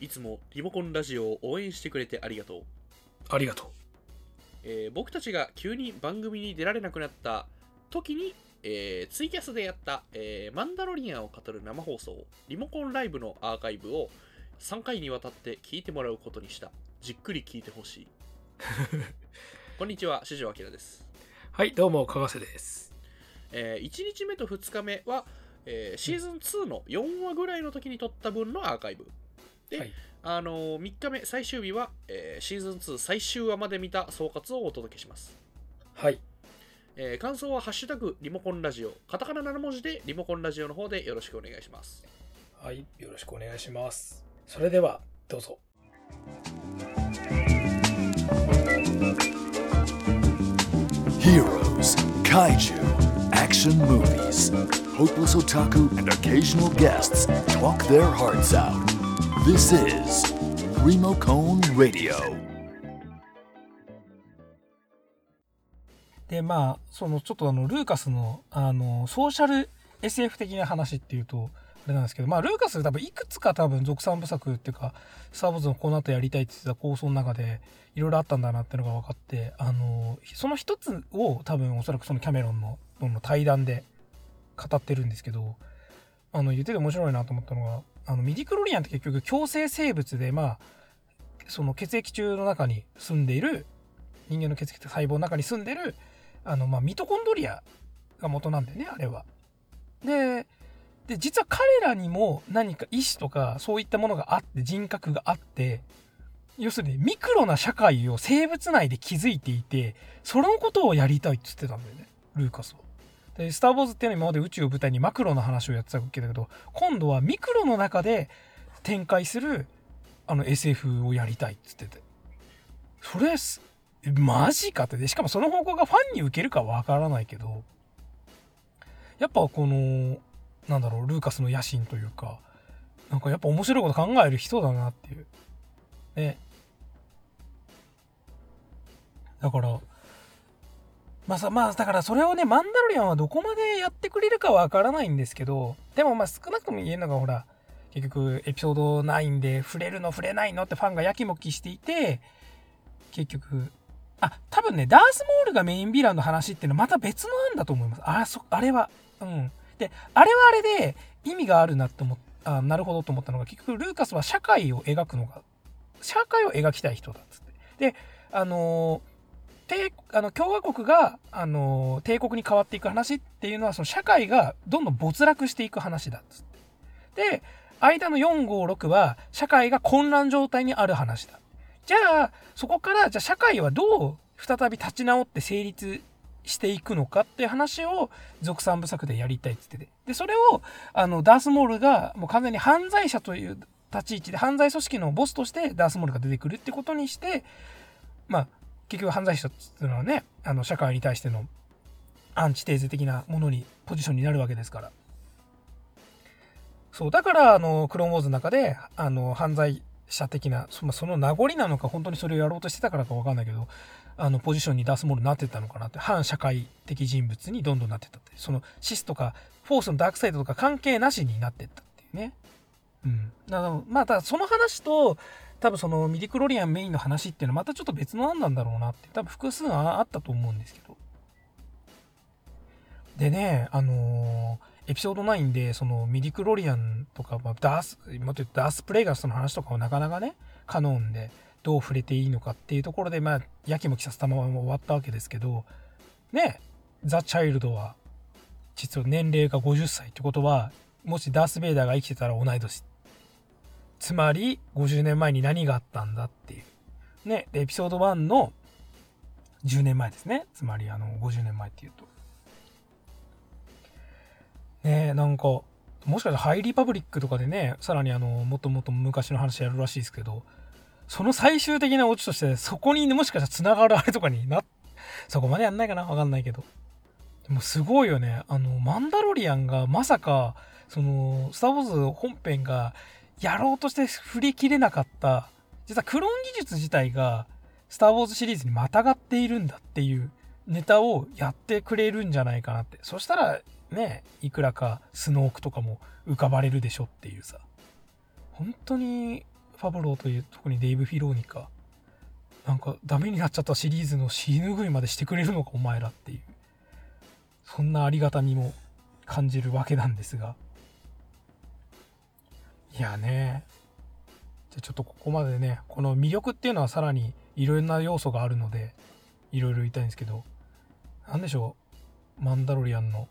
いつもリモコンラジオを応援してくれてありがとう。ありがとう。えー僕たちが急に番組に出られなくなった時に、えーツイキャスでやった、えーマンダロリアンを語る生放送、リモコンライブのアーカイブを3回にわたって聞いてもらうことにした。じっくり聞いてほしい。こんにちは、四条明です。はい、どうも、かがせです。え1日目と2日目は、えーシーズン2の4話ぐらいの時に撮った分のアーカイブ。で、はいあのー3日目最終日は、えーシーズン2最終話まで見た総括をお届けします。はい。えー感想は「ハッシュタグリモコンラジオ」カタカナ7文字でリモコンラジオの方でよろしくお願いします。はい、よろしくお願いします。それでは、どうぞ。Heroes, Kaiju, action movies. Hopeless otaku and occasional guests talk their hearts out. This is Remocone Radio. で、まあ、その、ちょっとあの、ルーカスの、あの、ソーシャル SF 的な話っていうと、あれなんですけど、まあ、ルーカス多分いくつか多分続三部作っていうか、スター・ウォーズのこの後やりたいって言ってた構想の中で、いろいろあったんだなっていうのが分かって、あの、その一つを多分おそらくそのキャメロンのの対談で語ってるんですけど、あの、言ってて面白いなと思ったのが、あの、ミディクロリアンって結局共生生物で、まあ、その血液中の中に住んでいる、人間の血液と細胞の中に住んでる、あの、まあ、ミトコンドリアが元なんだよね、あれは。で、で、実は彼らにも何か意志とかそういったものがあって、人格があって、要するにミクロな社会を生物内で築いていて、そのことをやりたいって言ってたんだよね、ルーカスは。で、スター・ウォーズっていうのは今まで宇宙を舞台にマクロの話をやってたわけだけど、今度はミクロの中で展開するあの SF をやりたいって言ってて。それ、マジかって。で、しかもその方向がファンに受けるかわからないけど、やっぱこの、なんだろう、ルーカスの野心というか、なんかやっぱ面白いこと考える人だなっていう。ね。だから、まあさ、まあだからそれをね、マンダロリアンはどこまでやってくれるかわからないんですけど、でもまあ少なくとも言えるのがほら、結局エピソード9で触れるの触れないのってファンがやきもきしていて、結局、あ、多分ね、ダースモールがメインヴィランの話っていうのはまた別の案だと思います。あ、そ、あれは、うん。で、あれはあれで意味があるなって思っあ、なるほどと思ったのが、結局ルーカスは社会を描くのが、社会を描きたい人だっつって。で、あのー帝あの共和国が、あの帝国に変わっていく話っていうのはその社会がどんどん没落していく話だっつって。で間の456は社会が混乱状態にある話だ。じゃあそこからじゃあ社会はどう再び立ち直って成立していくのかっていう話を続三部作でやりたいっつってて。でそれをあのダースモールがもう完全に犯罪者という立ち位置で犯罪組織のボスとしてダースモールが出てくるってことにしてまあ結局犯罪者っていうのはねあの社会に対してのアンチテーゼ的なものにポジションになるわけですから。そうだからあのクローンウォーズの中であの犯罪者的なそ,、その名残なのか本当にそれをやろうとしてたからか分かんないけどあのポジションにダースモールになってったのかなって反社会的人物にどんどんなってったってそのシスとかフォースのダークサイドとか関係なしになってったっていうね。うん。だからまたその話と多分そのミディクロリアンメインの話っていうのはまたちょっと別の案なんだろうなって多分複数あったと思うんですけど。でねあのーエピソード9でそのミディクロリアンとか、まあ、ダースもっと言うとダースプレイガスの話とかをなかなかねカノンでどう触れていいのかっていうところでまあやきもきさせたまま終わったわけですけどねザ・チャイルドは実は年齢が50歳ってことはもしダース・ベイダーが生きてたら同い年つまり50年前に何があったんだっていう。ねエピソード1の10年前ですね。つまりあの50年前っていうと。ねなんかもしかしたらハイリパブリックとかでねさらにあのもっともっと昔の話やるらしいですけどその最終的なオチとしてそこにもしかしたら繋がるあれとかになそこまでやんないかな？わかんないけど。でもすごいよね。あのマンダロリアンがまさかそのスター・ウォーズ本編がやろうとして振り切れなかった。実はクローン技術自体がスター・ウォーズシリーズにまたがっているんだっていうネタをやってくれるんじゃないかなって。そしたらねいくらかスノークとかも浮かばれるでしょっていうさ。本当にファブローという特にデイブ・フィローニかなんかダメになっちゃったシリーズの死ぬぐいまでしてくれるのかお前らっていう。そんなありがたみも感じるわけなんですが。いやね。じゃちょっとここまでねこの魅力っていうのはさらにいろんな要素があるのでいろいろ言いたいんですけどなんでしょう？マンダロリアンの。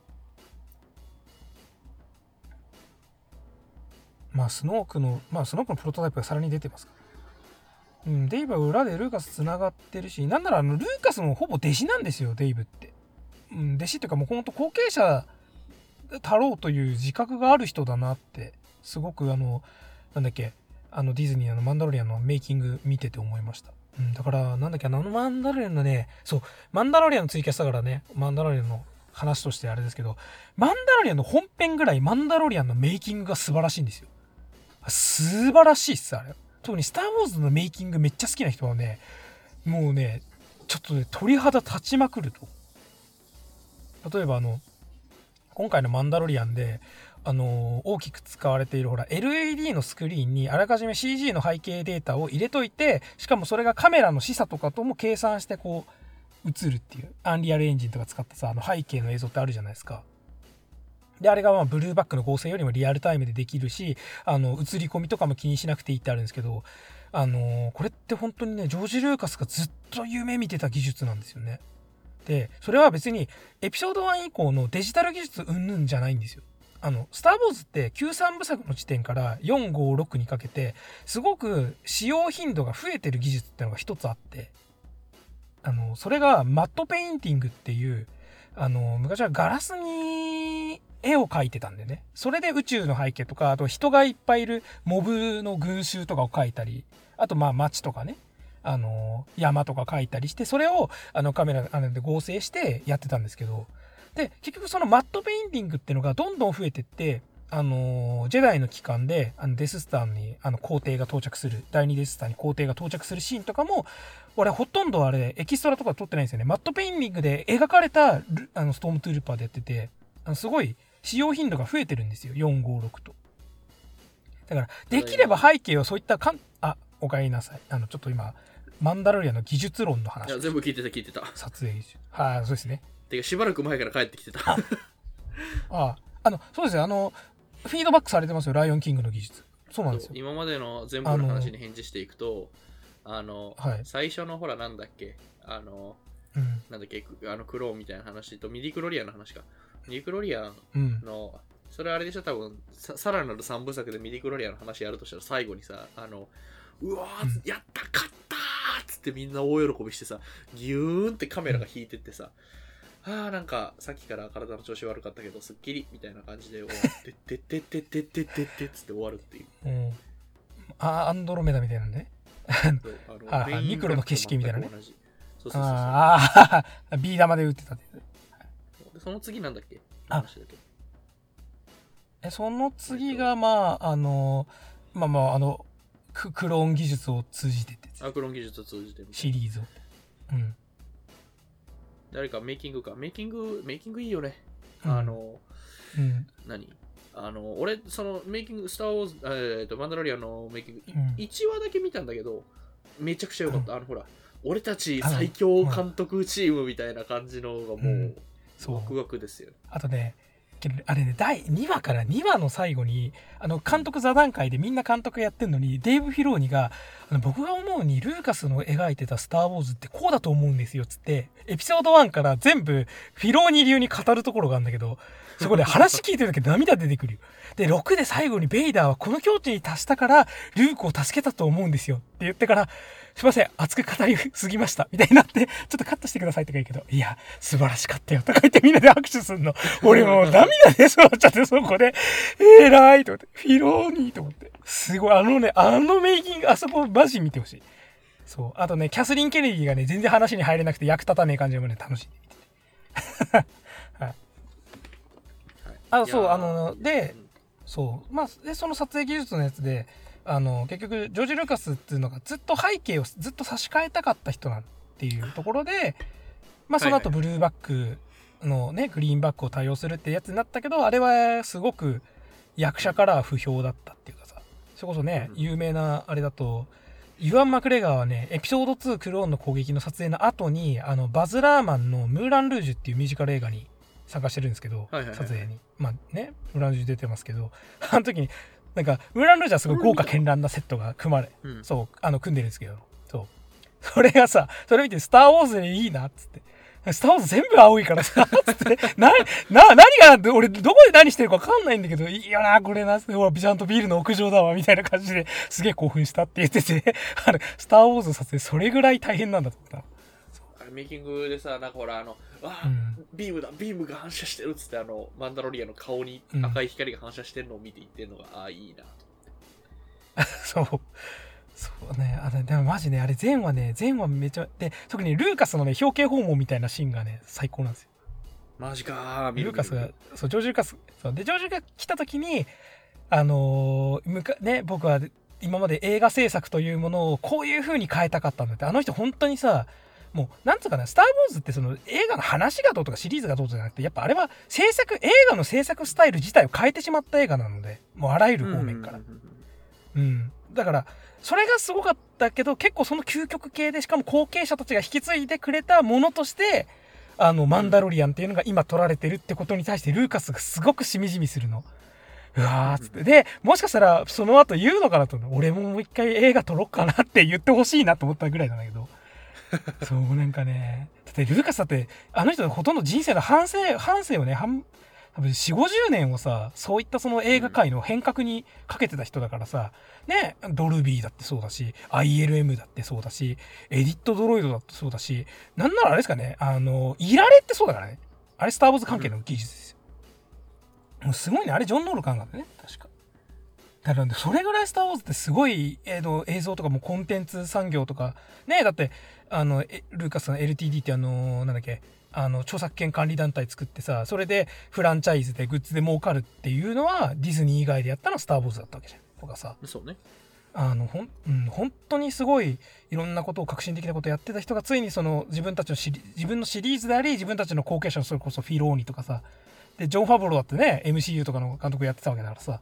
まあスノークのまあスノークのプロトタイプがさらに出てますから。うんデイブは裏でルーカスつながってるしなんならあのルーカスもほぼ弟子なんですよデイブって、うん、弟子っていうかもうほんと後継者だろうという自覚がある人だなってすごくあのなんだっけあのディズニーのマンダロリアンのメイキング見てて思いました。うん、だから、なんだっけ、あのマンダロリアンのね、そう、マンダロリアンのツイキャスだからね、マンダロリアンの話としてあれですけど、マンダロリアンの本編ぐらいマンダロリアンのメイキングが素晴らしいんですよ。素晴らしいっす、あれ。特にスター・ウォーズのメイキングめっちゃ好きな人はね、もうね、ちょっとね、鳥肌立ちまくると。例えばあの、今回のマンダロリアンで、あの大きく使われているほら LED のスクリーンにあらかじめ CG の背景データを入れといてしかもそれがカメラの示唆とかとも計算してこう映るっていうアンリアルエンジンとか使ったさあの背景の映像ってあるじゃないですか。であれがまあブルーバックの合成よりもリアルタイムでできるしあの映り込みとかも気にしなくていいってあるんですけどあのこれって本当にねジョージ・ルーカスがずっと夢見てた技術なんですよね。でそれは別にエピソード1以降のデジタル技術云々じゃないんですよ。あの、スター・ウォーズって93部作の時点から4、5、6にかけて、すごく使用頻度が増えてる技術ってのが一つあって、あの、それがマットペインティングっていう、あの、昔はガラスに絵を描いてたんでね。それで宇宙の背景とか、あと人がいっぱいいるモブの群衆とかを描いたり、あとまあ街とかね、あの、山とか描いたりして、それをあのカメラあので合成してやってたんですけど、で、結局そのマットペインティングっていうのがどんどん増えてって、あのージェダイの帰還で、あのデススターにあの皇帝が到着する、第二デススターに皇帝が到着するシーンとかも、俺ほとんどあれ、エキストラとか撮ってないんですよね。マットペインティングで描かれたルあのストームトルーパーでやってて、あのすごい使用頻度が増えてるんですよ。4、5、6と。だから、できれば背景をそういったかん、あ、お帰りなさい。あの、ちょっと今、マンダロリアンの技術論のい話や、。全部聞いてた聞いてた。撮影。はい、そうですね。てか、しばらく前から帰ってきてた。ああ、あの、そうですよ。あの、フィードバックされてますよ。ライオンキングの技術。そうなんですよ。今までの全部の話に返事していくと、あの、はい最初のほら、なんだっけ、あの、うん。なんだっけ、くあの、クローンみたいな話と、ミディクロリアンの話か。ミディクロリアンうん。の、それあれでしょ、多分ささらなる3部作でミディクロリアンの話やるとしたら最後にさ、あの、うわー、うんやった勝ったーっつってみんな大喜びしてさ、ギューンってカメラが引いてってさ、あーなんかさっきから体の調子悪かったけどすっきりみたいな感じで終わって、てってってってってってってっつって終わるっていう。うん。あ、アンドロメダみたいなね。そうあのはいはいメインミクロの景色みたいなね同じそうそうそうそうああ、ビー玉で打ってたって。でその次なんだっけ？あ話だっけ？え、その次が、まあ、あの、まあまあ、あの、ククローン技術を通じてってやつアクロン技術を通じてみたいなシリーズを。うん。誰かメイキングか。メイキング、メイキングいいよね。うんあの、うん。何？あの、俺、そのメイキング、スター・ウォーズ、えーと、マンダロリアンのメイキング、いうん1話だけ見たんだけど、めちゃくちゃ良かった。あの、ほら、俺たち最強監督チームみたいな感じのがもう、うんそうワクワクですよ。あとね、けあれね、第2話から2話の最後に、あの、監督座談会でみんな監督やってんのに、デーブ・フィローニが、あの僕が思うに、ルーカスの描いてたスター・ウォーズってこうだと思うんですよっ、つって、エピソード1から全部、フィローニ流に語るところがあるんだけど、そこで話聞いてるだけで涙出てくるよ。で、6で最後にベイダーはこの境地に達したから、ルークを助けたと思うんですよって言ってから、すいません、熱く語りすぎました。みたいになって、ちょっとカットしてくださいとか言うけど、いや、素晴らしかったよ。とか言ってみんなで拍手するの。俺もう涙出そうなっちゃって、そこで、えらいと思って、フィローニーと思って。すごい、あのね、あのメイキング、あそこマジ見てほしい。そう。あとね、キャスリン・ケネディがね、全然話に入れなくて役立たねえ感じでもね、楽し。いあ、そう、あの、でう、ん。そう。まあ、で、その撮影技術のやつで、あの、結局、ジョージ・ルーカスっていうのがずっと背景をずっと差し替えたかった人なんっていうところで、まあ、その後はいブルーバックのね、グリーンバックを対応するってやつになったけど、あれはすごく役者からは不評だったっていうかさ、それこそね、うん。有名なあれだとユアン・マクレガーはねエピソード2クローンの攻撃の撮影の後にあのバズ・ラーマンの「ムーラン・ルージュ」っていうミュージカル映画に参加してるんですけど、はいはいはい撮影にまあねムーラン・ジュ出てますけど あの時になんかムーラン・ルージュはすごい豪華絢爛なセットが組まれうんそう、あの、組んでるんですけど、そう。それがさ、それ見て、スター・ウォーズでいいな、っつって。スター・ウォーズ全部青いからさ、つって、な、な、何が、俺、どこで何してるか分かんないんだけど、いいよな、これな、ほら、ビジャントビールの屋上だわ、みたいな感じですげえ興奮したって言ってて、あの、スター・ウォーズ撮影、それぐらい大変なんだと思った。メイキングでさなんかほらあのあー、うんビームだビームが反射してるっつってあのマンダロリアの顔にうん赤い光が反射してるのを見て言ってるのが、ああいいなと そう。そうね。あれ、でもマジね、あれ、前話ね、前話めちゃ、で、特にルーカスのね、表敬訪問みたいなシーンがね、最高なんですよ。マジかルーカスがそう、ジョージ・ルーカス、そう、で、ジョージが来た時に、あのーむか、ね、僕は今まで映画制作というものをこういう風に変えたかったんだって、あの人本当にさ、もう、なんつうかな、スター・ウォーズってその映画の話がどうとかシリーズがどうじゃなくて、やっぱあれは制作、映画の制作スタイル自体を変えてしまった映画なので、もうあらゆる方面からうん。だから、それがすごかったけど、結構その究極系で、しかも後継者たちが引き継いでくれたものとして、あの、マンダロリアンっていうのが今撮られてるってことに対して、ルーカスがすごくしみじみするの。うわーっつって。で、もしかしたら、その後言うのかなと。俺ももう一回映画撮ろうかなって言ってほしいなと思ったぐらいなんだけど。そう、なんかね。だって、ルーカスだって、あの人ほとんど人生の半生、半生をね、半、多分4、50年をさ、そういったその映画界の変革にかけてた人だからさ、ね、ドルビーだってそうだし、ILM だってそうだし、エディットドロイドだってそうだし、なんならあれですかね、あの、いられってそうだからね。あれスター・ウォーズ関係の技術ですよ。もうすごいね。あれジョン・ノールカンがね、確か。だから、それぐらいスター・ウォーズってすごい、えーと映像とかもコンテンツ産業とか、ね、だって、あの、えルーカスの LTD ってあの、なんだっけ、あの、著作権管理団体作ってさ、それでフランチャイズでグッズで儲かるっていうのは、ディズニー以外でやったのはスター・ウォーズだったわけじゃん。とかさ。そうね。あのほん、うん、本当にすごいいろんなことを革新的なことをやってた人がついにその自分たちのシリ自分のシリーズであり自分たちの後継者のそれこそフィローニとかさ。でジョン・ファブローだってね MCU とかの監督やってたわけだからさ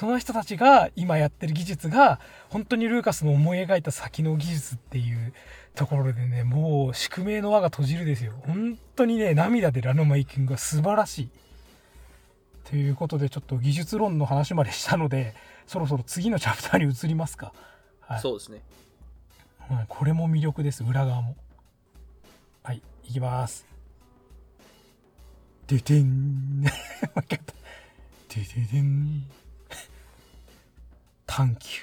その人たちが今やってる技術が本当にルーカスの思い描いた先の技術っていうところでねもう宿命の輪が閉じるですよ本当にね涙出るあのメイキングが素晴らしいということでちょっと技術論の話までしたのでそろそろ次のチャプターに移りますか。はい。そうですねはいこれも魅力です、裏側も。はい、いきます。ででん。間違った。でででん。探求。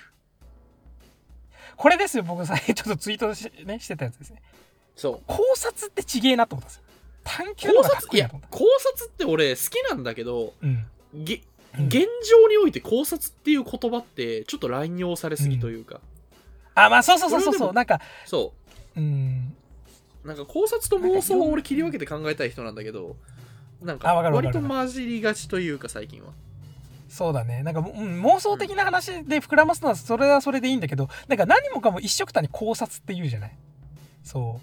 これですよ、僕さ、ちょっとツイートし,、ね、してたやつですね。そう考察ってちげえなと思ったんですよ。探求の考方がいやいと思った。考察って俺好きなんだけどうん。げうん現状において考察っていう言葉ってちょっと乱用されすぎというか、あ、まあそうそうそうそうそう。なんか、そうん。うなんか考察と妄想を俺切り分けて考えたい人なんだけどなんか割と混じりがちというか最近はそうだね。なんか、うん、妄想的な話で膨らますのは、それはそれでいいんだけど、なんか何もかも一緒くたに考察って言うじゃない？そう。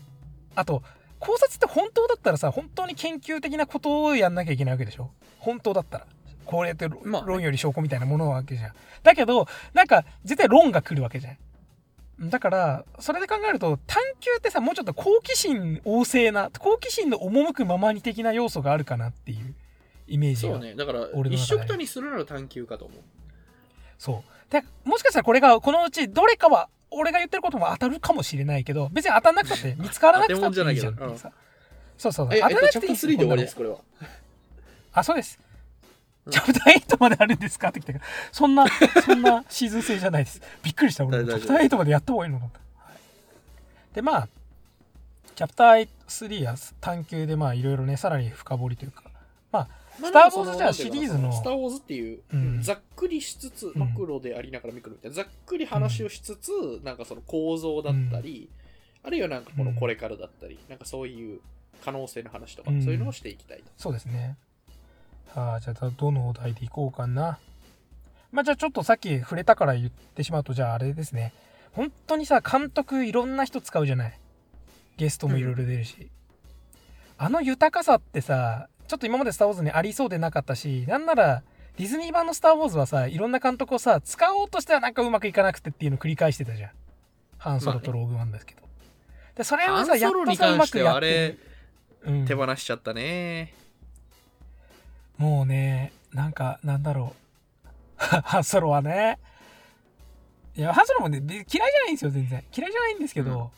あと、考察って本当だったらさ、本当に研究的なことをやんなきゃいけないわけでしょ？本当だったら。こうやって、まあね論より証拠みたいなものなわけじゃん。だけど、なんか、絶対論が来るわけじゃん。だから、それで考えると、探求ってさ、もうちょっと好奇心旺盛な、好奇心の赴くままに的な要素があるかなっていうイメージが。そうねだから一色たにするなら探求かと思うそう。で、もしかしたらこれが、このうちどれかは、俺が言ってることも当たるかもしれないけど、別に当たんなくたって、見つからなくたっていいじゃんうさ。そうそうそう。え、当たらなくていい3で終わりです、これは。あ、そうです。うんチャプター8まであるんですかって来たから、そんな、そんなシーズン制じゃないです。びっくりした、俺。チャプター8までやった方がいいので、まあ、チャプター3は探求で、まあ、いろいろね、さらに深掘りというか、まあ、まあスター・ウォーズじゃあシリーズのスター・ウォーズっていう、うんざっくりしつつ、マクロでありながらミクロみたいな、ざっくり話をしつつ、なんかその構造だったり、あるいはなんかこのこれからだったり、なんかそういう可能性の話とか、うんそういうのをしていきたいと。そうですね。さあ、じゃあ、どのお題でいこうかな。まあ、じゃあちょっとさっき触れたから言ってしまうと、じゃああれですね。本当にさ、監督いろんな人使うじゃない。ゲストもいろいろ出るし。あの豊かさってさ、ちょっと今までスター・ウォーズにありそうでなかったし、なんならディズニー版の「スター・ウォーズ」はさいろんな監督をさ使おうとしてはなんかうまくいかなくてっていうのを繰り返してたじゃん。ハンソロとローグワンですけど、でそれをさやっとさうまくやってはあれる、うん。手放しちゃったね。もうねなんかなんだろう。ハンソロはね。いやハンソロもねで嫌いじゃないんですよ全然。嫌いじゃないんですけど、うん。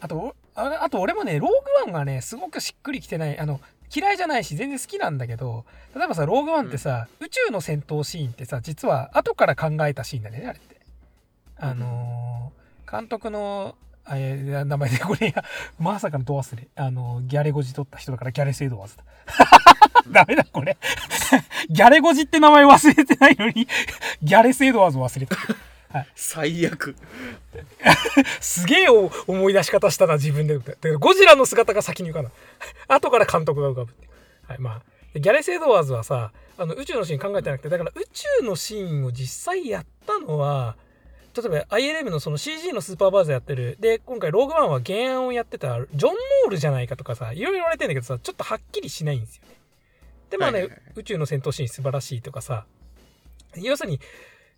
あとおああと俺もねローグワンがねすごくしっくりきてない。あの嫌いじゃないし全然好きなんだけど例えばさローグワンってさ、宇宙の戦闘シーンってさ実は後から考えたシーンだねあれって。あのー監督のあ名前でこれや まさかのド忘れあのギャレゴジ取った人だからギャレセイドワーズだ。ダメだこれ。ギャレゴジって名前忘れてないのにギャレセイドワーズ忘れてる最悪。すげえお思い出し方したな、自分で。ゴジラの姿が先に浮かんだ。後から監督が浮かぶって。はい、まあ。でギャレス・エドワーズはさ、あの宇宙のシーン考えてなくて、だから宇宙のシーンを実際やったのは、例えば ILM のその CG のスーパーバーザーやってる。で、今回ローグワンは原案をやってたジョン・モールじゃないかとかさ、いろいろ言われてんだけどさ、ちょっとはっきりしないんですよね。で、まあね、はいはいはい宇宙の戦闘シーン素晴らしいとかさ、要するに、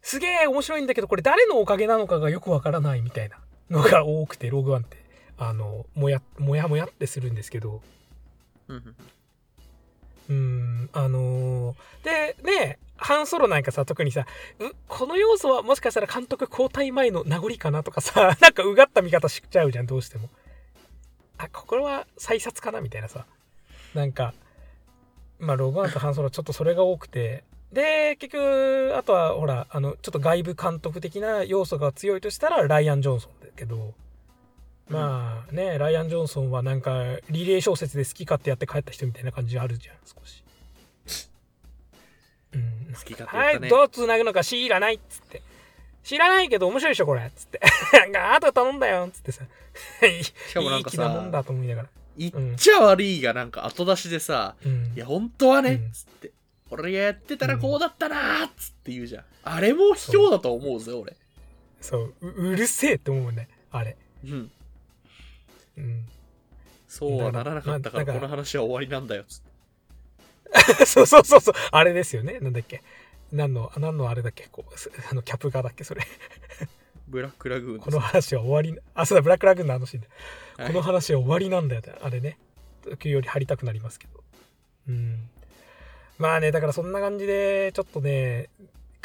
すげえ面白いんだけど、これ誰のおかげなのかがよくわからないみたいなのが多くて、ログワンって、あの、もや、もやもやってするんですけど、うん、あのーで、ね、ハンソロなんかさ、特にさ、この要素はもしかしたら監督交代前の名残かなとかさ、なんかうがった見方しちゃうじゃん、どうしても。あ、これは再殺かなみたいなさ。なんか、まあ、ログワンとハンソロちょっとそれが多くて、で、結局、あとは、ほら、あの、ちょっと外部監督的な要素が強いとしたら、ライアン・ジョンソンだけど、まあね、ライアン・ジョンソンはなんか、リレー小説で好き勝手やって帰った人みたいな感じあるじゃん、少し。うん。好き勝手はい、言ったね。どう繋ぐのか知らないっつって。知らないけど面白いでしょ、これっつって。なんか、あと頼んだよっつってさ。しかもなんかいい気なもんさ、だと思いながら。言っちゃ悪いがなんか後出しでさ、うんいや、本当はねうん、つって。俺がやってたらこうだったなーっつって言うじゃん。あれも卑怯だと思うぜ、俺。そうう、うるせえって思うね、あれ。うん。うん。そうはならなかったから、まあだからこの話は終わりなんだよ。そうそうそうそう、あれですよね。なんだっけ。何の、あ何のあれだっけ、こう、すあの、キャプガだっけ、それ。ブラックラグーンこの話は終わりな、あ、そうだ、ブラックラグーンのあのシーンだ。はいこの話は終わりなんだよあれね。時より張りたくなりますけど。うん。まあね、だからそんな感じで、ちょっとね、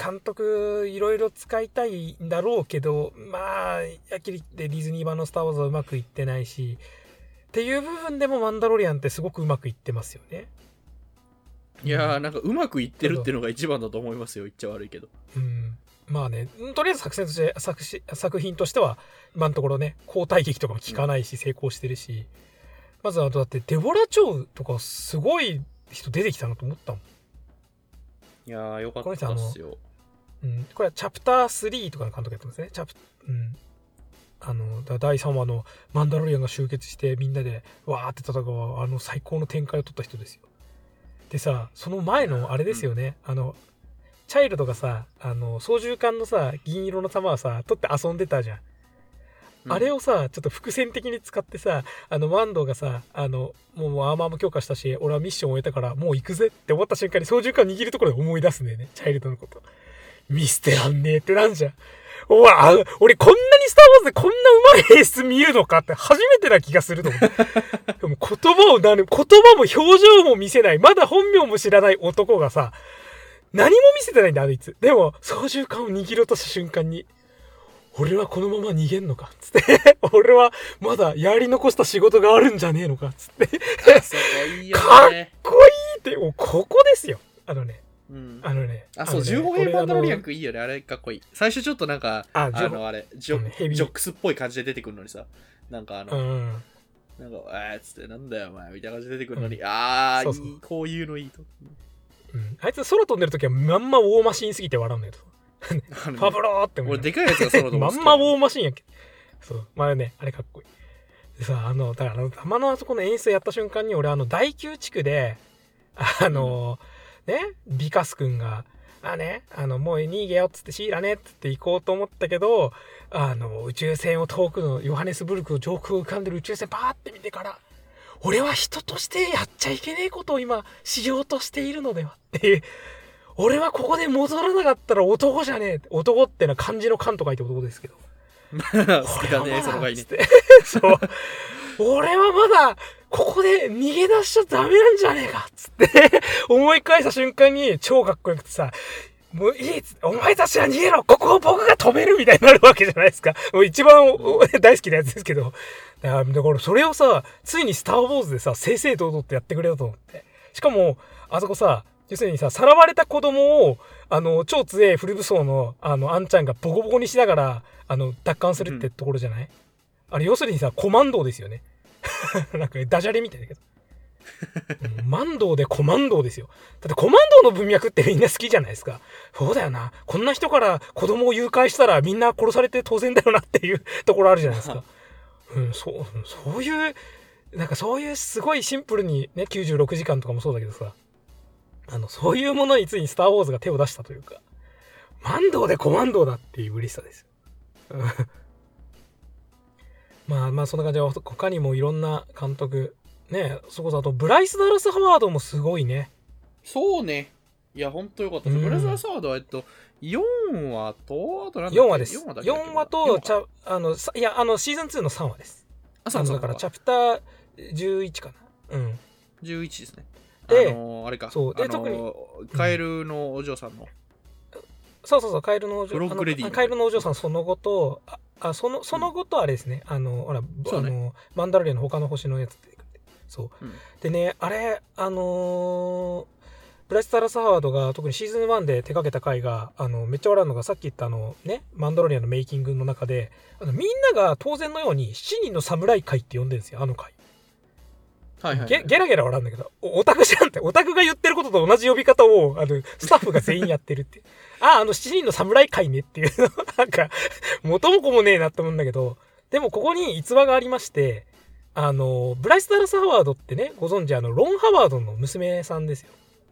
監督いろいろ使いたいんだろうけど、まあ、やきりってディズニー版のスター・ウォーズはうまくいってないし、っていう部分でもマンダロリアンってすごくうまくいってますよね。いやー、なんかうまくいってるっていうのが一番だと思いますよ、言っちゃ悪いけど。うん。まあね、とりあえず作戦として、作詞作品としては、今のところね、交代劇とかも効かないし、成功してるし、まずあとだって、デボラ・チョウとかすごい人出てきたなと思ったもん。いやー、よかったっすよ。うん。これはチャプター3とかの監督やってますね。チャプ、うん。あの、だ第3話のマンダロリアンが集結してみんなでわーって戦う、あの最高の展開を取った人ですよ。でさ、その前のあれですよね。あの、チャイルドがさ、あの、操縦桿のさ、銀色の玉はさ、取って遊んでたじゃん。うんあれをさ、ちょっと伏線的に使ってさ、あの、マンドがさ、あの、もうアーマーも強化したし、俺はミッションを終えたから、もう行くぜって思った瞬間に操縦桿握るところで思い出すんだよね、チャイルドのこと。見捨てらんねえってなんじゃん。おわ、あ俺こんなにスター・ウォーズでこんな上手い演出見るのかって初めてな気がすると思う。でも言葉をなる、言葉も表情も見せない、まだ本名も知らない男がさ、何も見せてないんだ、あいつ。でも、操縦桿を握ろうとした瞬間に、俺はこのまま逃げんのか？つって。俺はまだやり残した仕事があるんじゃねえのか？つって。かっね。こいいって、もうここですよ。あのね、うん。あのね。あ、そう、のね15編マンダロリアン俺君いいよね。あれかっこいい。最初ちょっとなんか、ああ15の、あれ、ジョうんジョックスっぽい感じで出てくるのにさ、なんかあの、うん。なんか、えーっつって、なんだよ、お前、みたいな感じで出てくるのに、あーそうそういい、こういうのいいと。うん、あいつ空飛んでる時はまんまウォーマシンすぎて笑うんだよ。あのねパブローって思う俺、でかいやつがソロ まんまウォーマシンやんけ。そう。まあね、あれかっこいい。でさ、あの、だからあの、玉のあそこの演出やった瞬間に、俺、あの、第9地区で、あの、ね、ビカス君が、あね、あの、もう逃げよっつってシーラねっつって行こうと思ったけど、あの、宇宙船を遠くのヨハネスブルクを上空を浮かんでる宇宙船パーって見てから、俺は人としてやっちゃいけねえことを今しようとしているのではっていう、俺はここで戻らなかったら男じゃねえ男ってのは漢字の漢と書いて男ですけど 好きだね俺はまだその概念つってそう俺はまだここで逃げ出しちゃダメなんじゃねえかっつって思い返した瞬間に超かっこよくてさもういいっつってお前たちは逃げろここを僕が止めるみたいになるわけじゃないですか。もう一番大好きなやつですけど。だからだからそれをさ、ついにスター・ウォーズでさ、正々堂々とやってくれよと思って。しかも、あそこさ、要するにさ、さらわれた子供を、あの、超強いフル武装の、あの、あんちゃんがボコボコにしながら、あの、奪還するってところじゃない、あれ、要するにさ、コマンドーですよね。なんか、ダジャレみたいだけど。うんマンドーでコマンドーですよ。だってコマンドーの文脈ってみんな好きじゃないですか。そうだよな。こんな人から子供を誘拐したらみんな殺されて当然だよなっていうところあるじゃないですか。うん、そう、うんそういう、なんかそういうすごいシンプルにね、96時間とかもそうだけどさ、あの、そういうものについにスター・ウォーズが手を出したというか、マンドーでコマンドーだっていう嬉しさです まあまあそんな感じで他にもいろんな監督ねそこそあとブライス・ダラス・ハワードもすごいね。そうね。いやほんとよかった。です、うん。ブラザーサワードはえっと4話とあとなんだっけ？4話です。4話だけだっけ？4話とチャあのさいやあのシーズン2の3話です。あそうそうあのだからチャプター11かな。うん。11ですねであのーあれか。そう。であのーカエルのお嬢さんの、そうそうそうカエルのお嬢フロッグレディあのカエルのお嬢さんその後とああそのその後とあれですね、あのほら、ね。あのマンダロリアの他の星のやつ出てくるそう。うん。でねあれあのーブライス・タラス・ハワードが特にシーズン1で手掛けた回があのめっちゃ笑うのがさっき言ったあのねマンダロリアのメイキングの中であのみんなが当然のように7人の侍会って呼んでるんですよあの回はいはい、ゲゲラゲラ笑うんだけどオタクじゃんって。オタクが言ってることと同じ呼び方をあのスタッフが全員やってるって。あああの7人の侍会ねっていう。の なんか元も子もねえなって思うんだけど。でもここに逸話がありましてあのブライス・ダラス・ハワードってねご存知あのロン・ハワードの娘さんですよ。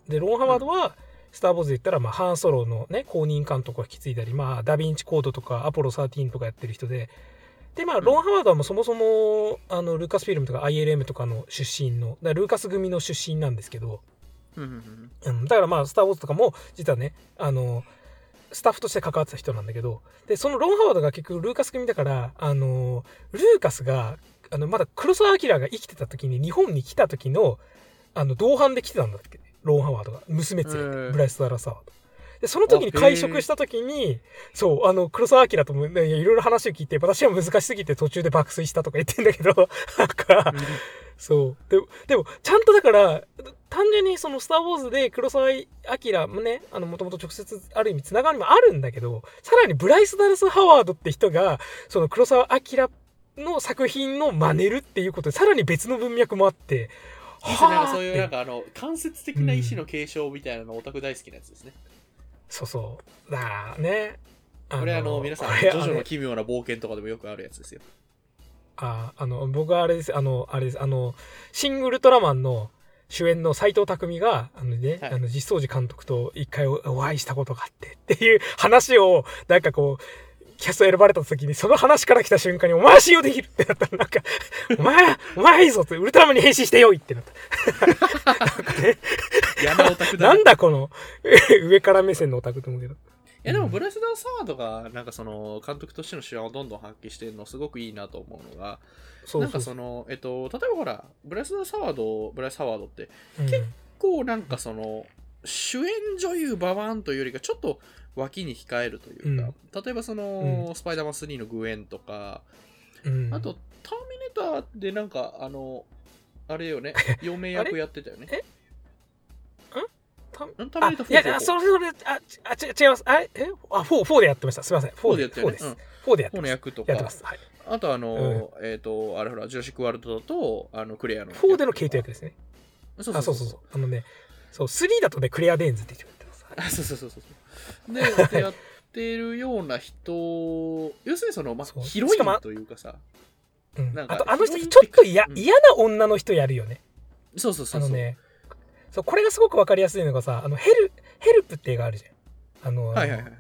でロン・ハワードは、スター・ウォーズで言ったら、まあ、ハンソロのね、公認監督を引き継いだり、まあ、ダヴィンチコードとか、アポロ13とかやってる人で、で、まあ、ロン・ハワードはもうそもそも、あの、ルーカスフィルムとか ILM とかの出身の、ルーカス組の出身なんですけど、うんだからまあ、スター・ウォーズとかも、実はね、あの、スタッフとして関わってた人なんだけど、で、そのロン・ハワードが結局ルーカス組だから、あの、ルーカスが、あの、まだ黒澤明が生きてた時に、日本に来た時の、あの、同伴で来てたんだっけロン・ハワードが。娘連れて、ブライス・ダラス・ハワード。で、その時に会食した時に、そう、あの、黒澤明とも、ね、いろいろ話を聞いて、私は難しすぎて途中で爆睡したとか言ってんだけど、なんか、そう。ででも、ちゃんとだから、単純にそのスター・ウォーズで黒澤明もね、あの、もともと直接ある意味つながりもあるんだけど、さらにブライス・ダラス・ハワードって人が、その黒澤明の作品の真似るっていうことで、さらに別の文脈もあって、いいですね。なんかそういうなんかあの間接的な意思の継承みたいなのオタク大好きなやつですね、そうそう。だからね。これあの皆さんジョジョの奇妙な冒険とかでもよくあるやつですよ。ああの、僕はあれです、あの、あれです、あの、シン・ウルトラマンの主演の斎藤工が、あのね、はい。あの、実相寺監督と一回おお会いしたことがあってっていう話を、なんかこう、キャスト選ばれた時に、その話から来た瞬間に、お前は信用できるってなったら、なんか、お前、お前いいぞって、ウルトラマンに変身してよいってなった。なんかね、嫌なオタクだ、ね、なんだこの、上から目線のオタクと思うけど。いやでもブラスダー・サワードがなんかその監督としての手腕をどんどん発揮してるのすごくいいなと思うのがなんかそのえっと例えばほらブラスダー・サワードブラス・ハワードってうん結構なんかその主演女優ババーンというよりかちょっと脇に控えるというか、例えばその、スパイダーマン3のグエンとかうんあとターミネーターでなんかあのあれよね 嫁役やってたよねえ？たん？ターミ？ネーター4あいやいや、それ、それ、あ、ちあち違います。あれ？え？あ、4、4でやってました。すみません。4 4ででやってるよね4です。4でやってこのます。役とかやってます。はい。あとあの、えっ、とあれほらジュラシック・ワールドだとあのクレアの4でのケイト役ですね。そうあ、そうそうそう。あのね、そう、3だとね、クレア・デーンズって言ってます。あそうそうそうそう ででやってるような人要するにその、まあヒロインというかさうんなんかあと、あの人、ちょっと嫌、うん嫌な女の人やるよね。そうそうそうそうあのね、そう、これがすごくわかりやすいのがさ、あの、ヘル、ヘルプって映画あるじゃん。あの、はいはいはいはい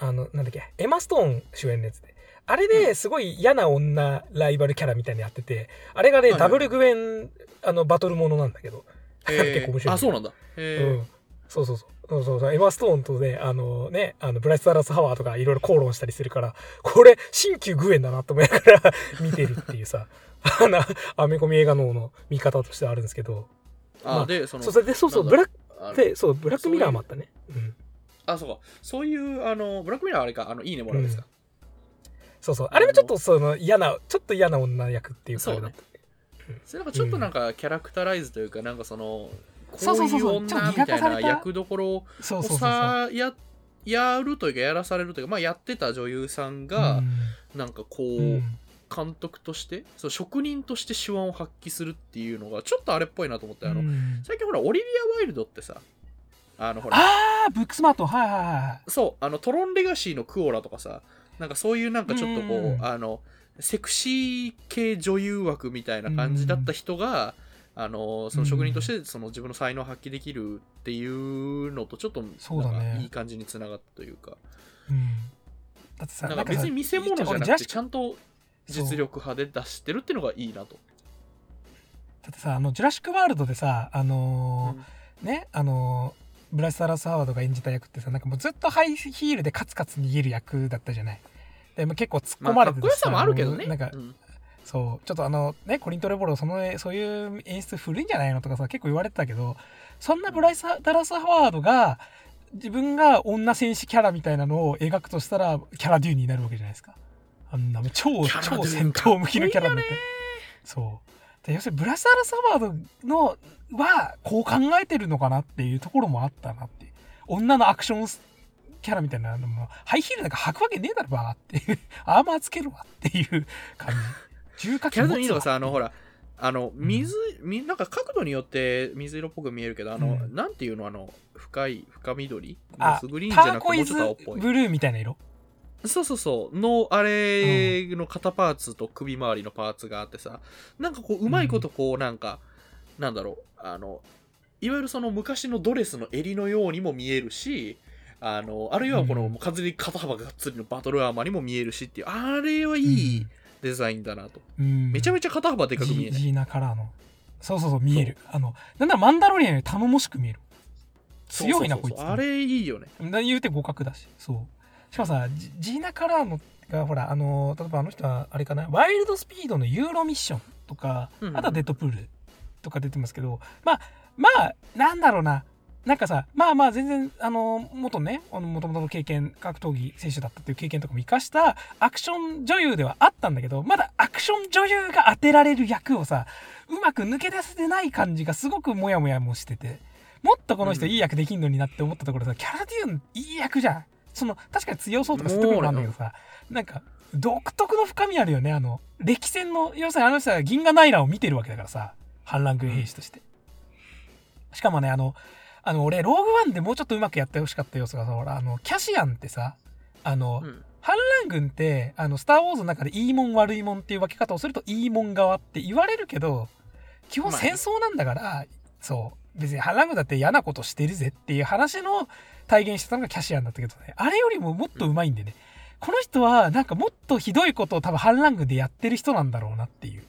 あの、なんだっけ、エマ・ストーン主演のやつで。あれですごい嫌な女ライバルキャラみたいにやってて、あれがね、はいはいダブルグエン、あの、バトルものなんだけど。えー 結構面白い。あそうなんだへうん。そうそうそう。そうそうそうエマ・ストーンとね、あのね、あの、ブライス・ダラス・ハワーとかいろいろ口論したりするから、これ、新旧グエンだなと思いながら 見てるっていうさ、あの、アメコミ映画のの見方としてあるんですけど、あ、まあで、その、そう、それで、そうそう、ブラック、で、そう、ブラックミラーもあったね。うん。あ、そうか。そういう、あの、ブラックミラーはあれか、あの、いいねもらうですか。そうそう。あれもちょっとその嫌な、ちょっと嫌な女役っていうか、そうねそれなんかちょっとなんかキャラクタライズというか、なんかその、こういう女みたいな役どころをそうそうそう。そう。さややるというかやらされるというか、まあ、やってた女優さんが、うん。なんかこう、うん。監督としてそう職人として手腕を発揮するっていうのがちょっとあれっぽいなと思ってあの、うん。最近ほらオリビア・ワイルドってさあのほら。あー、ブックスマート、はいはいはい。そうあのトロン・レガシーのクオラとかさなんかそういうなんかちょっとこう、うん。あのセクシー系女優枠みたいな感じだった人が、あのその職人としてその自分の才能を発揮できるっていうのとちょっとなんかいい感じにつながったというかうん。だってさ、なんか別に見せ物じゃなくてちゃんと実力派で出してるっていうのがいいなと。だってさ、あの、ジュラシック・ワールドでさ、あのーね、あのーブライス・ダラス・ハワードが演じた役ってさ、なんかもうずっとハイヒールでカツカツ逃げる役だったじゃない。でもう結構突っまあ、込まれててかっこよさもあるけどね。なんかう、んそう、ちょっとあの、ね、コリント・レボロ、その、そういう演出古いんじゃないのとかさ、結構言われてたけど、そんなブライス・ダラス・ハワードが、自分が女戦士キャラみたいなのを描くとしたら、キャラデューになるわけじゃないですか。あんな、超、超戦闘向きのキャラになって。そう。で要するにブライス・ダラス・ハワードの、は、こう考えてるのかなっていうところもあったなって。女のアクションキャラみたいなのも、ハイヒールなんか履くわけねえだろ、ばーっていう。アーマーつけるわっていう感じ。重火器キャラデューいいの？がさ、あの、ほら、あの、水、みなんか角度によって水色っぽく見えるけど、あの、うん。なんていうの、あの、深い、深緑？グリーンじタゃなくて、もうちょっと青っぽい。ブルーみたいな色？そうそうそう。の、あれの肩パーツと首周りのパーツがあってさ、なんかこう、うまいことこう、なんか、なんだろう、あの、いわゆるその昔のドレスの襟のようにも見えるし、あの、あるいはこの、うん。完全に肩幅ががっつりのバトルアーマーにも見えるしっていう、あれはいいデザインだなと。うん。めちゃめちちゃ肩幅でかく見えない。ジジーナカラーの。そうそうそう、見える。あの、なんならマンダロリアンより頼もしく見える。強いな、こいつ。あれいいよね。な言うて互角だし。そう。しかもさ、ジジーナカラーのが、ほら、あの、例えばあの人は、あれかな、ワイルドスピードのユーロミッションとか、うんうんあとはデッドプールとか出てますけど、まあ、まあ、なんだろうな。なんかさ、まあまあ全然、あの、元ね、あの、元々の経験、格闘技選手だったっていう経験とかも活かしたアクション女優ではあったんだけど、まだアクション女優が当てられる役をさ、うまく抜け出せてない感じがすごくモヤモヤもしてて、もっとこの人うんいい役できんのになって思ったところさ、キャラデューンいい役じゃん。その、確かに強そうとか説得力もあるんだけどさ、なんか、独特の深みあるよね、あの、歴戦の、要するにあの人は銀河ナイラーを見てるわけだからさ、反乱軍兵士として。しかもね、あの、あの、俺、ローグワンでもうちょっとうまくやってほしかった要素がさ、ほら、あの、キャシアンってさ、あの、うん。反乱軍って、あの、スター・ウォーズの中でいいもん悪いもんっていう分け方をするといいもん側って言われるけど、基本戦争なんだから、そう、別に反乱軍だって嫌なことしてるぜっていう話の体現してたのがキャシアンだったけどね、あれよりももっと上手いんでね、この人はなんかもっとひどいことを多分反乱軍でやってる人なんだろうなっていう。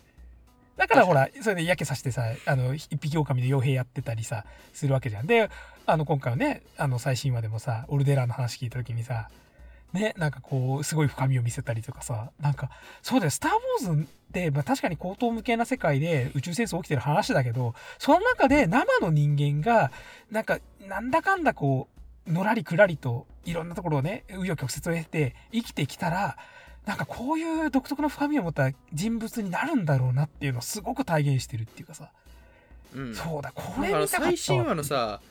だからほら、それでやけさしてさ、あの、一匹狼で傭兵やってたりさ、するわけじゃん。で、あの、今回はね、あの、最新話でもさ、オルデラーの話聞いた時にさ、ね、なんかこう、すごい深みを見せたりとかさ、なんか、そうだよ、スター・ウォーズって、まあ確かに高等無形な世界で宇宙戦争起きてる話だけど、その中で生の人間が、なんか、なんだかんだこう、のらりくらりと、いろんなところをね、紆余曲折を経て生きてきたら、なんかこういう独特の深みを持った人物になるんだろうなっていうのをすごく体現してるっていうかさ、うん。そうだ、これ見たかったわ。最新話のさ、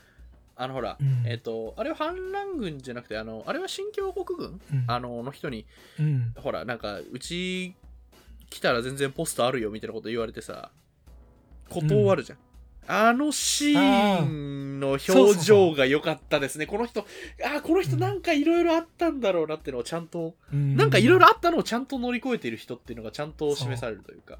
あのほら、うん。えっ、と、あれは反乱軍じゃなくて、あの、あれは新疆国軍、うん。あの、の人に、うん、ほら、なんか、うち来たら全然ポストあるよみたいなこと言われてさ、断るじゃん。あのシーンの表情が良かったですね。この人、あーこの人なんかいろいろあったんだろうなっていうのをちゃんと、なんかいろいろあったのをちゃんと乗り越えている人っていうのがちゃんと示されるというか。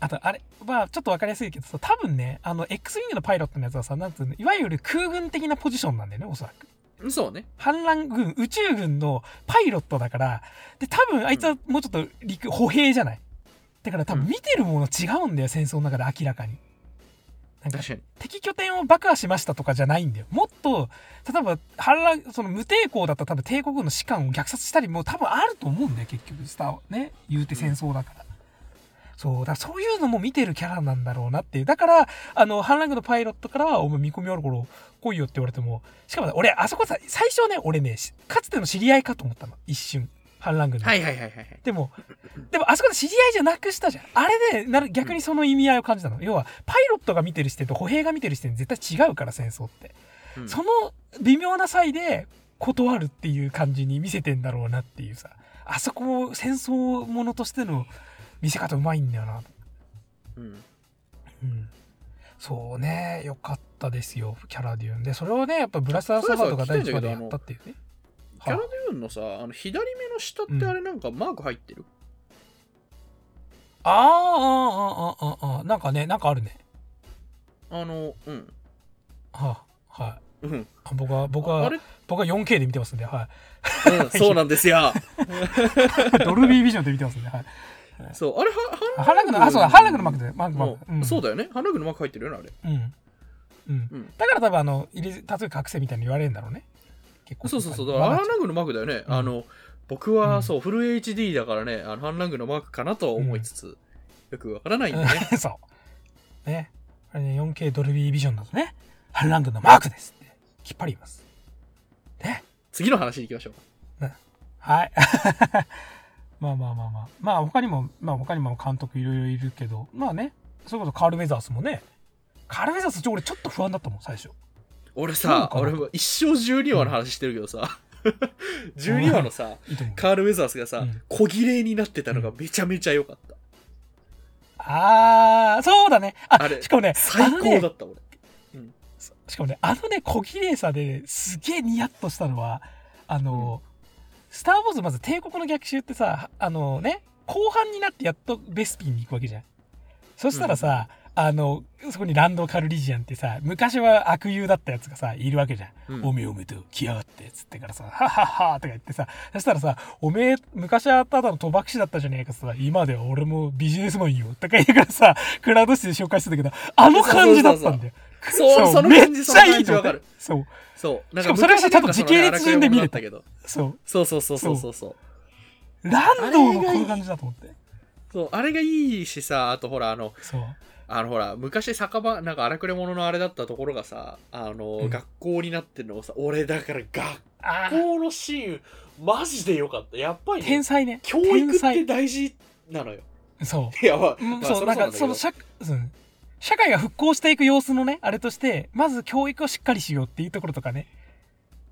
あと、あれ、まあ、ちょっとわかりやすいけどさ、多分ね、あの、X ウィングのパイロットのやつはさ、なんつうの、いわゆる空軍的なポジションなんだよね、おそらく。そうね。反乱軍、宇宙軍のパイロットだから、で、多分あいつはもうちょっと陸、歩兵じゃない。だから多分見てるもの違うんだよ、戦争の中で明らかに。なんか敵拠点を爆破しましたとかじゃないんだよ。もっと、例えば、反乱、その無抵抗だったら多分帝国軍の士官を虐殺したりも多分あると思うんだよ、結局。スター、ね。言うて戦争だから。そう、だからそういうのも見てるキャラなんだろうなっていう。だから、あの、反乱軍のパイロットからは、お前見込みある頃来いよって言われても、しかもね、俺、あそこさ、最初ね、俺ね、しかつての知り合いかと思ったの。一瞬。反乱軍の。はいはいはいはいはいでも、でもあそこで知り合いじゃなくしたじゃん。あれで、なる逆にその意味合いを感じたの。要は、パイロットが見てる視点と歩兵が見てる視点絶対違うから、戦争って。うんその微妙な差異で断るっていう感じに見せてんだろうなっていうさ。あそこを戦争ものとしての見せ方うまいんだよな。うんうん。そうね、よかったですよ、キャラデューンで。それをね、やっぱブラスターサバとか第一話でやったっていうね。キャラデューンのさあの左目の下ってあれなんかマーク入ってる、あーあーあーあーあーなんかね、なんかあるね。あのうんはあ、はい。うんあ僕は、僕は僕は 4K で見てますんで、はうん、そうなんですよい。ドルビービジョンで見てますんで、はい。そうあれはあハンラグの、あ、そうだ、ハンラグのマークで、マーク、マーク。そうだ。だよねハンラグのマーク入ってるよねあれうん。うん。うんだから多分、あの、入れ、例えば隠せみたいに言われるんだろうね。結構。そうそうそうだからハンラグのマークだよね、うんあの僕うんはそう、フル HD だからねあのハンラグのマークかなとは思いつつ、よくわからないんでねうん そう。ね。あれね、4K ドルビービジョンだとね、ハンラグのマークですって、きっぱり言います。ね。次の話に行きましょうはい。まあまあまあまあ。まあ他にも、まあ他にも監督いろいろいるけど、まあね、それこそカール・ウェザースもね、カール・ウェザースちょ俺ちょっと不安だったもん、最初。俺さ俺も一生12話の話してるけどさ、12話のさ。カール・ウェザースがさ、うん。小切れになってたのがめちゃめちゃ良かった、あー、そうだね。あ、あれしかもね、最高だった俺。しかもね、あのね、小綺麗さですげえニヤッとしたのは、あの、スター・ウォーズまず帝国の逆襲ってさ、あのね、後半になってやっとベスピンに行くわけじゃん。そしたらさ、あの、そこにランド・カルリジアンってさ、昔は悪友だったやつがさ、いるわけじゃん。うんおめおめと来やがって、つってからさ、はっはっはとか言ってさ、そしたらさ、おめえ、昔はただの賭博師だったじゃねえかさ、今では俺もビジネスマンよ、とか言いながらさ、クラウド誌で紹介してたけど、あの感じだったんだよ。そうそのめっちゃいいその感じわかるそう。そうしかもそれがさちゃんと時系列順で見れたたけどそう。そうそうそうそうそうそうランドのこの感じだと思って。そうあれがいいしさあとほらあのそう。あのほら昔酒場なんか荒くれ者のあれだったところがさあの、うん。学校になってるのをさ俺だから学あ校のシーンマジでよかった。やっぱり、ね天、才ね。教育って大事なのよ。そ い。やままあそう、なんか、その社社、うん。社会が復興していく様子のね、あれとして、まず教育をしっかりしようっていうところとかね。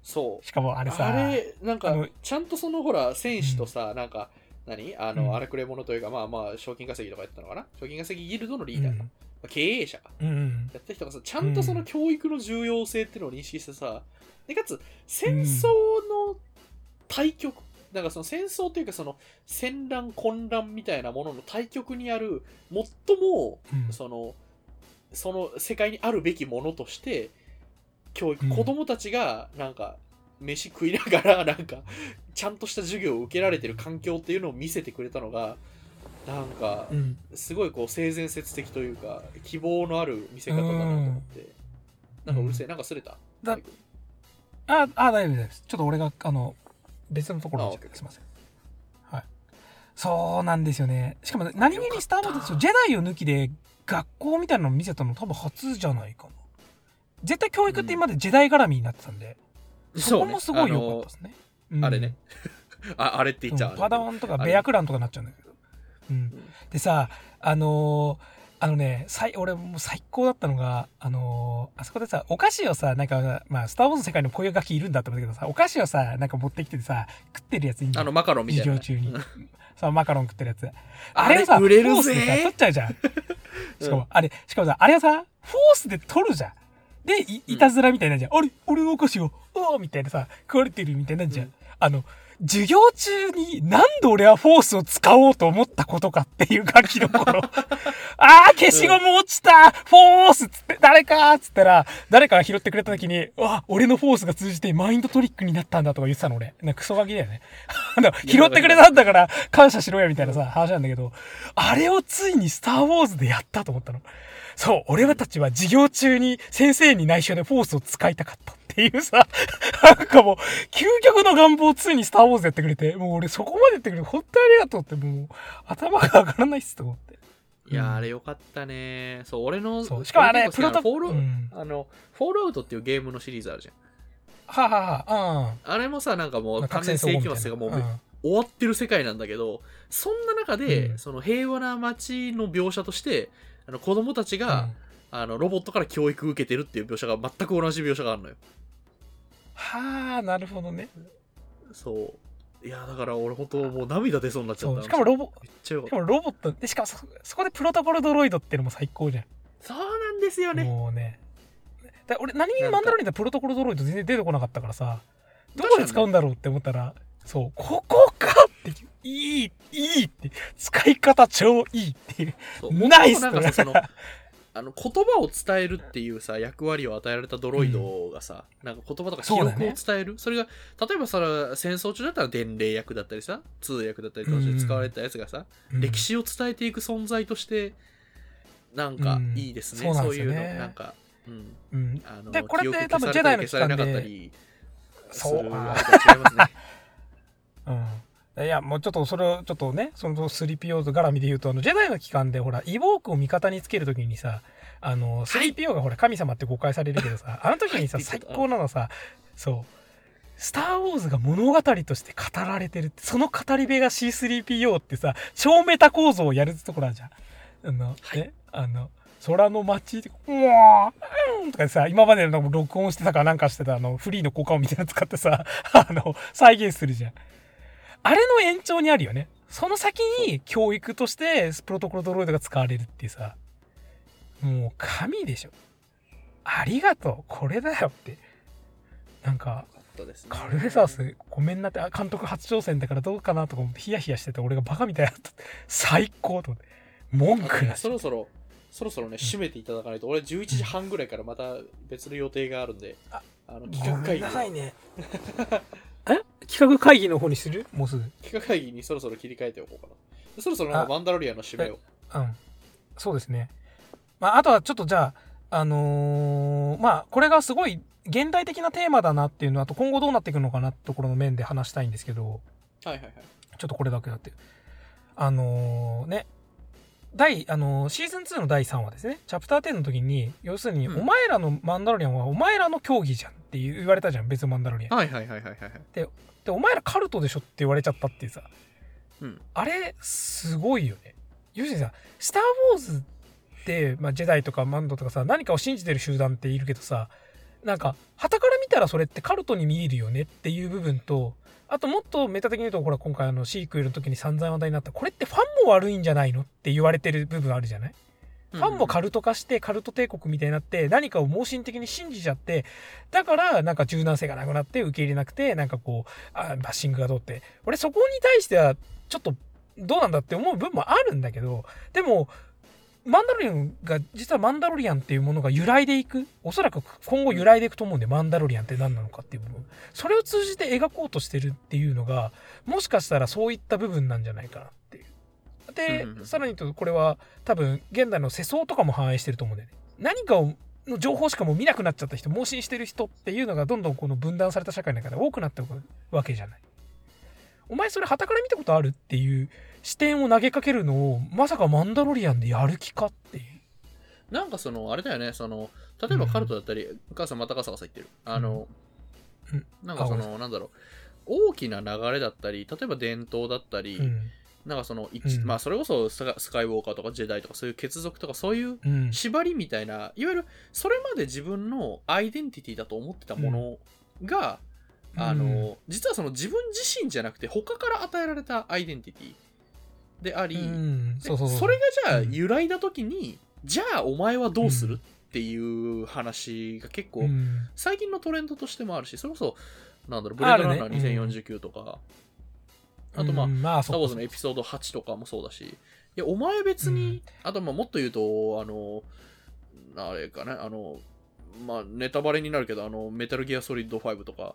そう。しかもあれさ、あれなんかちゃんとそのほら選手とさ、なんか何？あの、うん。荒くれ者というかまあまあ賞金稼ぎとかやってたのかな？賞金稼ぎギルドのリうーダーか、まん。あ経営者か。うんうん。やった人がさちゃんとその教育の重要性っていうのを認識してさでかつ戦争の対極、なんかその戦争というかその戦乱混乱みたいなものの対極にある最もうん。そのその世界にあるべきものとして教育、うん。子供たちがなんか飯食いながらなんかちゃんとした授業を受けられてる環境っていうのを見せてくれたのがなんかうん。すごいこう性善説的というか希望のある見せ方だなと思ってなんかうるせえなんかすれた？だあ、あ、大丈夫です。ちょっと俺が、あの、別のところにすいません。はい。そうなんですよね。しかも、何気にスター・ウォーズジェダイを抜きで学校みたいなの見せたの多分初じゃないかな。絶対教育って今までジェダイ絡みになってたんで、そこもすごい良かったですね。うんあれね ああれって言っちゃう、うんパダワンとかベアクランとかになっちゃうんだけど。うん。でさ、あのーあのね、最俺もう最高だったのが、あのーあそこでさ、お菓子をさ、なんか、まあ、スター・ウォーズの世界にもこういうガキいるんだって思ったけどさ、お菓子をさ、なんか持ってきててさ、食ってるやついいんだよあのマカロンみたいな、授業中に。そう、マカロン食ってるやつ。ああれをさ、れ売れるフォースでさ、ぜ取っちゃうじゃん。しかも、あれ、しかもさ、あれをさ、フォースで取るじゃん。で、いいたずらみたいになるじゃん。あれ、俺のお菓子を、おーみたいなさ、食われてるみたいになるじゃん。うんあの、授業中になんで俺はフォースを使おうと思ったことかっていうガキの頃。あー消しゴム落ちたフォースっつって、誰かっつったら、誰かが拾ってくれた時に、うわ、俺のフォースが通じてマインドトリックになったんだとか言ってたの俺。なんかクソガキだよね。あの拾ってくれたんだから感謝しろよみたいなさ、話なんだけど、あれをついにスターウォーズでやったと思ったの。そう、俺たちは授業中に先生に内緒でフォースを使いたかったっていうさ、なんかもう、究極の願望をついにスターウォーズやってくれて、もう俺そこまでやってくれて本当にありがとうってもう、頭が上がらないっすと思って。いやーあれよかったね。そう俺のそうしかもあれプロトフォール、うんあのフォールアウトっていうゲームのシリーズあるじゃん。はあ、はあはあ、あれもさなんかもう。うん完全に世紀末がもうめ終わってる世界なんだけどそんな中で、うん。その平和な街の描写としてあの子供たちうんが、うん。あのロボットから教育受けてるっていう描写が全く同じ描写があるのよ。はあ、なるほどね。そう。いやだから俺本当もう涙出そうになっちゃった。しかもロボ、めっちゃよしかもロボット、で、しかもそ、そこでプロトコルドロイドっていうのも最高じゃん。たそうなんですよね。もうね。だ俺、何気にマンダロリプロトコルドロイド全然出てこなかったからさ、どこで使うんだろうって思ったら、そう、ここかっていう、いい、いいって、使い方超いいっていう。そうナイスなんかさそのあの言葉を伝えるっていうさ役割を与えられたドロイドがさ、なんか言葉とか記憶を伝える？そ,、れが例えばそれ戦争中だったら伝令役だったりさ通訳だったりとかして使われてたやつがさ、うん。歴史を伝えていく存在としてなんかうん。いいですね、そうなんそういうの。なんか、うん、うん。あのでこれって多分ジェダイの消されなかった期間りすそうるあ違いますね。うん。いや、もうちょっとそれをちょっとね、その 3PO と絡みで言うと、あの、ジェダイの期間でほら、イボークを味方につけるときにさ、あの、3PO がほら、神様って誤解されるけどさ、あの時にさ、最高なのさ、そう、スター・ウォーズが物語として語られてるって、その語り部が C3PO ってさ、超メタ構造をやるところあるじゃん。あの、はいね、あの、空の街で、うわーうんとかでさ、今までの録音してたかなんかしてたあの、フリーの効果音みたいなの使ってさ、あの、再現するじゃん。あれの延長にあるよね。その先に教育としてプロトコルドロイドが使われるってさ、もう神でしょ。ありがとう。これだよって。なんか、ねカルフェサースごめんなって、あ監督初挑戦だからどうかなとか思ってヒヤヒヤしてて俺がバカみたいだった。最高と思って。文句なしそ。ろそろそろそろね締めていただかないと俺11時半ぐらいからまた別の予定があるんでああの企画会議をね。え？企画会議の方にする？もうすぐ。企画会議にそろそろ切り替えておこうかなそろそろマンダロリアンの締めをうん。そうですね。まあ、あとはちょっとじゃあ、あのーまあ、これがすごい現代的なテーマだなっていうのは、あと今後どうなっていくのかなってところの面で話したいんですけど、はいはいはいちょっとこれだけだって。あのーね、第、あのーシーズン2の第3話ですね。チャプター10の時に、要するに、うんお前らのマンダロリアンはお前らの競技じゃんって言われたじゃん、別のマンダロリアン。はいはいはいはいはいはいで、お前らカルトでしょって言われちゃったっていうさ、うんあれ、すごいよね。要するにさ、スター・ウォーズって、まあ、ジェダイとかマンドとかさ、何かを信じてる集団っているけどさ、なんか、旗から見たらそれってカルトに見えるよねっていう部分と、あともっとメタ的に言うと、ほら、今回あの、シークエルの時に散々話題になった、これってファンも悪いんじゃないのって言われてる部分あるじゃない？ファンもカルト化して、カルト帝国みたいになって、何かを盲信的に信じちゃって、だから、なんか柔軟性がなくなって、受け入れなくて、なんかこう、あバッシングがどうって。俺、そこに対しては、ちょっと、どうなんだって思う部分もあるんだけど、でも、マンダロリアンが、実はマンダロリアンっていうものが由来でいく？おそらく今後由来でいくと思うんで、マンダロリアンって何なのかっていう部分。それを通じて描こうとしてるっていうのが、もしかしたらそういった部分なんじゃないかなっていう。でうんさらに言うと、これは多分、現代の世相とかも反映してると思うんだよね。何かを、の情報しかもう見なくなっちゃった人、盲信してる人っていうのがどんどんこの分断された社会の中で多くなっていくわけじゃない。お前それ旗から見たことあるっていう視点を投げかけるのを、まさかマンダロリアンでやる気かっていう。なんかそのあれだよねその例えばカルトだったり、お母さんまたガサガサ言ってる。あの、うん。なんかそあのなんだろう大きな流れだったり例えば伝統だったり、うん。なんかその、一うん。まあそれこそスカイウォーカーとかジェダイとかそういう血族とかそういううん。縛りみたいないわゆるそれまで自分のアイデンティティだと思ってたものが、うん。あの実はその自分自身じゃなくて他から与えられたアイデンティティであり、それがじゃあうん由来な時に、じゃあお前はどうするっていう話が結構、うん。最近のトレンドとしてもあるしそれこそなんだろうブレードランナーあるね。2049とか、あとまあ、うん。まあスター・ウォーズのエピソード8とかもそうだし、いや、お前別に、うん。あとまあもっと言うと、あの、あれかな、あの、まあネタバレになるけど、あの、メタルギアソリッド5とか、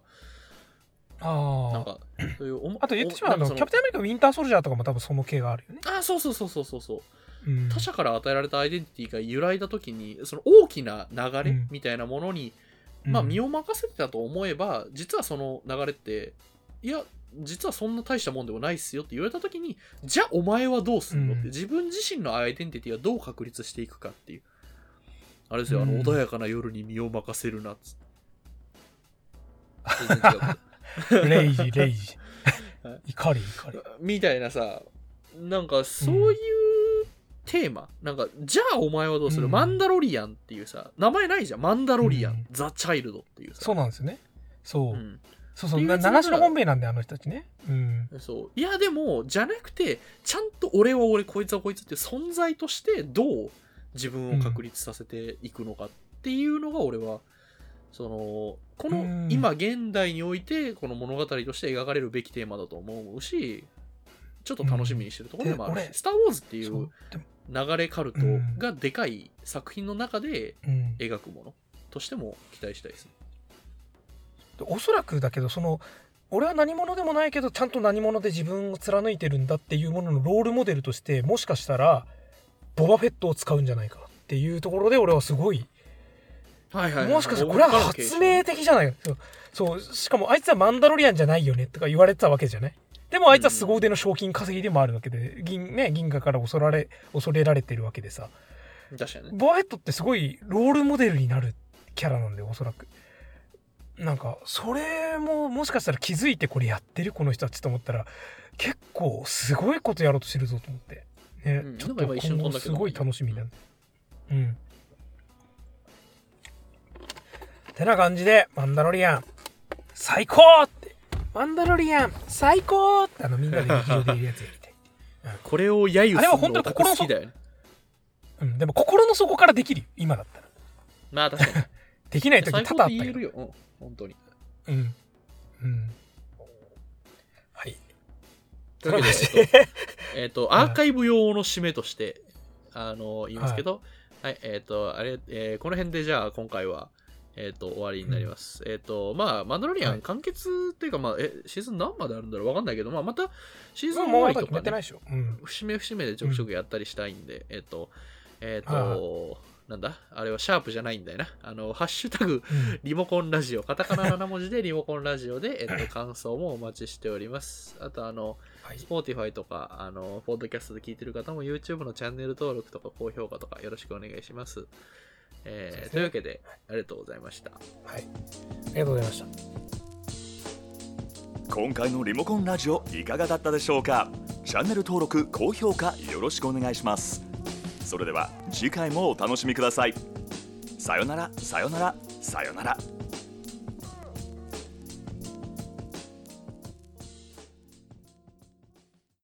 ああなんか、そういうおもあと言ってしまうあのキャプテンアメリカウィンターソルジャーとかも多分その系があるよね、あ、そうそうそうそうそうそう。うん、他者から与えられたアイデンティティが揺らいだ時にその大きな流れうんみたいなものに、まあうん身を任せてたと思えば実はその流れっていや実はそんな大したもんでもないっすよって言われた時にじゃあお前はどうすんのって、うん。自分自身のアイデンティティはどう確立していくかっていう。あれですよ、あのうん。穏やかな夜に身を任せるなっつって。全然違う レイジレイジ。はい。怒り怒り。みたいなさなんかそういうテーマ、なんかじゃあお前はどうする、うん。マンダロリアンっていうさ名前ないじゃん。マンダロリアン、うん。ザ・チャイルドっていうさ。そうなんですよね。そう、うん。そうそう。七種の本命なんであの人たちね。うん。そう。いやでもじゃなくてちゃんと俺は俺こいつはこいつって存在としてどう自分を確立させていくのかっていうのが俺はそのこのうん。今現代においてこの物語として描かれるべきテーマだと思うしちょっと楽しみにしてるところでもあるし「うん。で俺スター・ウォーズ」っていそう流れカルトがでかい作品の中でうん。描くものとしても期待したいですね。おそらくだけどその俺は何者でもないけどちゃんと何者で自分を貫いてるんだっていうもののロールモデルとしてもしかしたらボバフェットを使うんじゃないかっていうところで俺はすごいはいはい。はいもしかしたらこれは発明的じゃない？そうそうしかもあいつはマンダロリアンじゃないよねとか言われてたわけじゃない？でもあいつは凄腕の賞金稼ぎでもあるわけで銀,、ね、銀河から恐られ恐れられてるわけでさ。確かにね。ボバフェットってすごいロールモデルになるキャラなんでおそらく。なんかそれももしかしたら気づいてこれやってるこの人たちと思ったら結構すごいことやろうとしてるぞと思って。ね、うんちょっと今後すごい楽しみだね。うんてな感じでマンダロリアン最高ってマンダロリアン最高ってあのみんなで劇場で言うやつやりたい これを揶揄するあれは本当に心の好きだよね。うん、でも心の底からできるよ今だったらまあ確かに。できない時最多々あったよ高って言えるよ。うん、本当に。うん。うん。はい。というわけで、えっと、アーカイブ用の締めとして、あの、言いますけど、はい、えっ、と、あれ、えーこの辺でじゃあ今回は、えっ、と、終わりになります。えっ、と、まあ、マンダロリアはいン完結っていうか、まあ、え、シーズン何まであるんだろう？わかんないけど、まあ、また、シーズンもうま終わりとか、ねだ決めてない、でしょ。うん。節目節目でちょくちょくやったりしたいんで、えっ、と、えっ、と、はいなんだ？あれはシャープじゃないんだよな。あの、ハッシュタグ、うんリモコンラジオ、カタカナ7文字でリモコンラジオで、えっと、感想もお待ちしております。あと、あの、はい。Spotify とか、あの、ポッドキャストで聞いてる方も YouTube のチャンネル登録とか高評価とかよろしくお願いします。えーねというわけで、ありがとうございました。はい。ありがとうございました。今回のリモコンラジオいかがだったでしょうか？チャンネル登録高評価よろしくお願いしますそれでは次回もお楽しみくださいさよならさよならさよなら